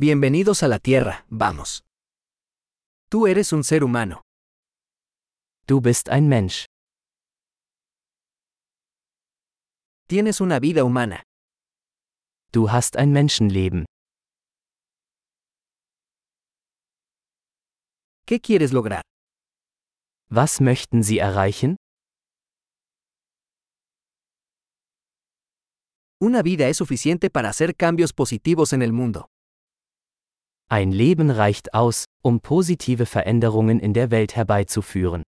Bienvenidos a la Tierra, vamos. Tú eres un ser humano. Du bist ein Mensch. Tienes una vida humana. Du hast ein Menschenleben. ¿Qué quieres lograr? Was möchten Sie erreichen? Una vida es suficiente para hacer cambios positivos en el mundo. Ein Leben reicht aus, um positive Veränderungen in der Welt herbeizuführen.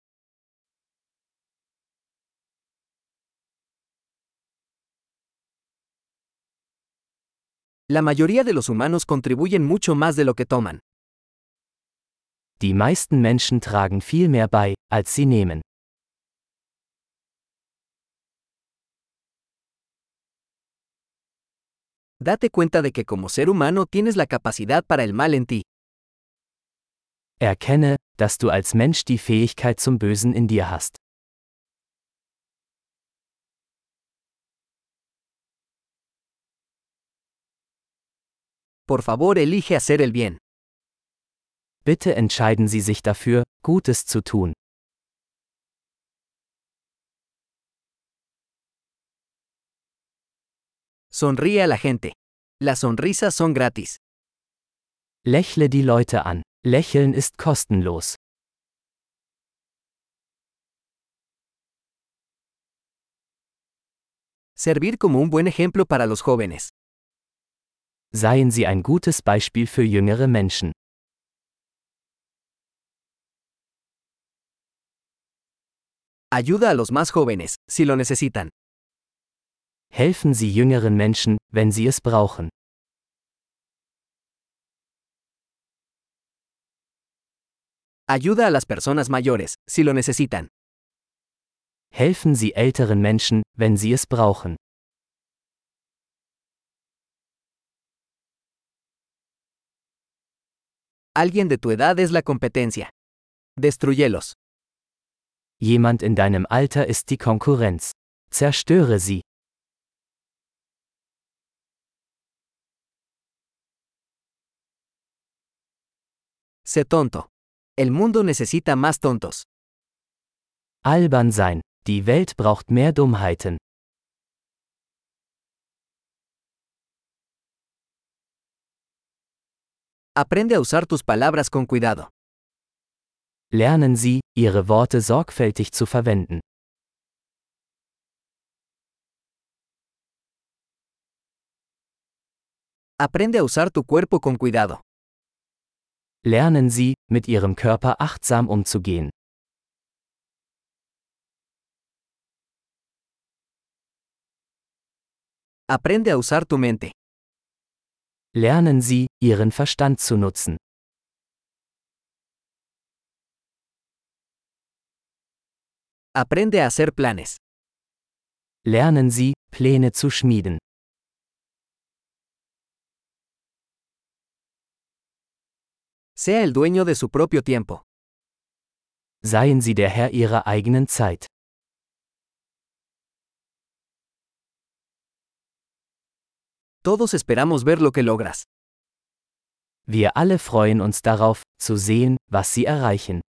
La mayoría de los humanos contribuyen mucho más de lo que toman. Die meisten Menschen tragen viel mehr bei, als sie nehmen. Date cuenta de que como ser humano tienes la capacidad para el mal en ti. Erkenne, dass du als Mensch die Fähigkeit zum Bösen in dir hast. Por favor, elige hacer el bien. Bitte entscheiden Sie sich dafür, Gutes zu tun. Sonríe a la gente. Las sonrisas son gratis. Lächle die Leute an. Lächeln ist kostenlos. Servir como un buen ejemplo para los jóvenes. Seien Sie ein gutes Beispiel für jüngere Menschen. Ayuda a los más jóvenes, si lo necesitan. Helfen Sie jüngeren Menschen, wenn sie es brauchen. Ayuda a las personas mayores, si lo necesitan. Helfen Sie älteren Menschen, wenn sie es brauchen. Alguien de tu edad es la competencia. Destruyelos. Jemand in deinem Alter ist die Konkurrenz. Zerstöre sie. Sé tonto. El mundo necesita más tontos. Albern sein. Die Welt braucht mehr Dummheiten. Aprende a usar tus palabras con cuidado. Lernen Sie, Ihre Worte sorgfältig zu verwenden. Aprende a usar tu cuerpo con cuidado. Lernen Sie, mit Ihrem Körper achtsam umzugehen. Aprende a usar tu mente. Lernen Sie, Ihren Verstand zu nutzen. Aprende a hacer planes. Lernen Sie, Pläne zu schmieden. Sea el dueño de su propio tiempo. Seien Sie der Herr Ihrer eigenen Zeit. Todos esperamos ver lo que logras. Wir alle freuen uns darauf, zu sehen, was Sie erreichen.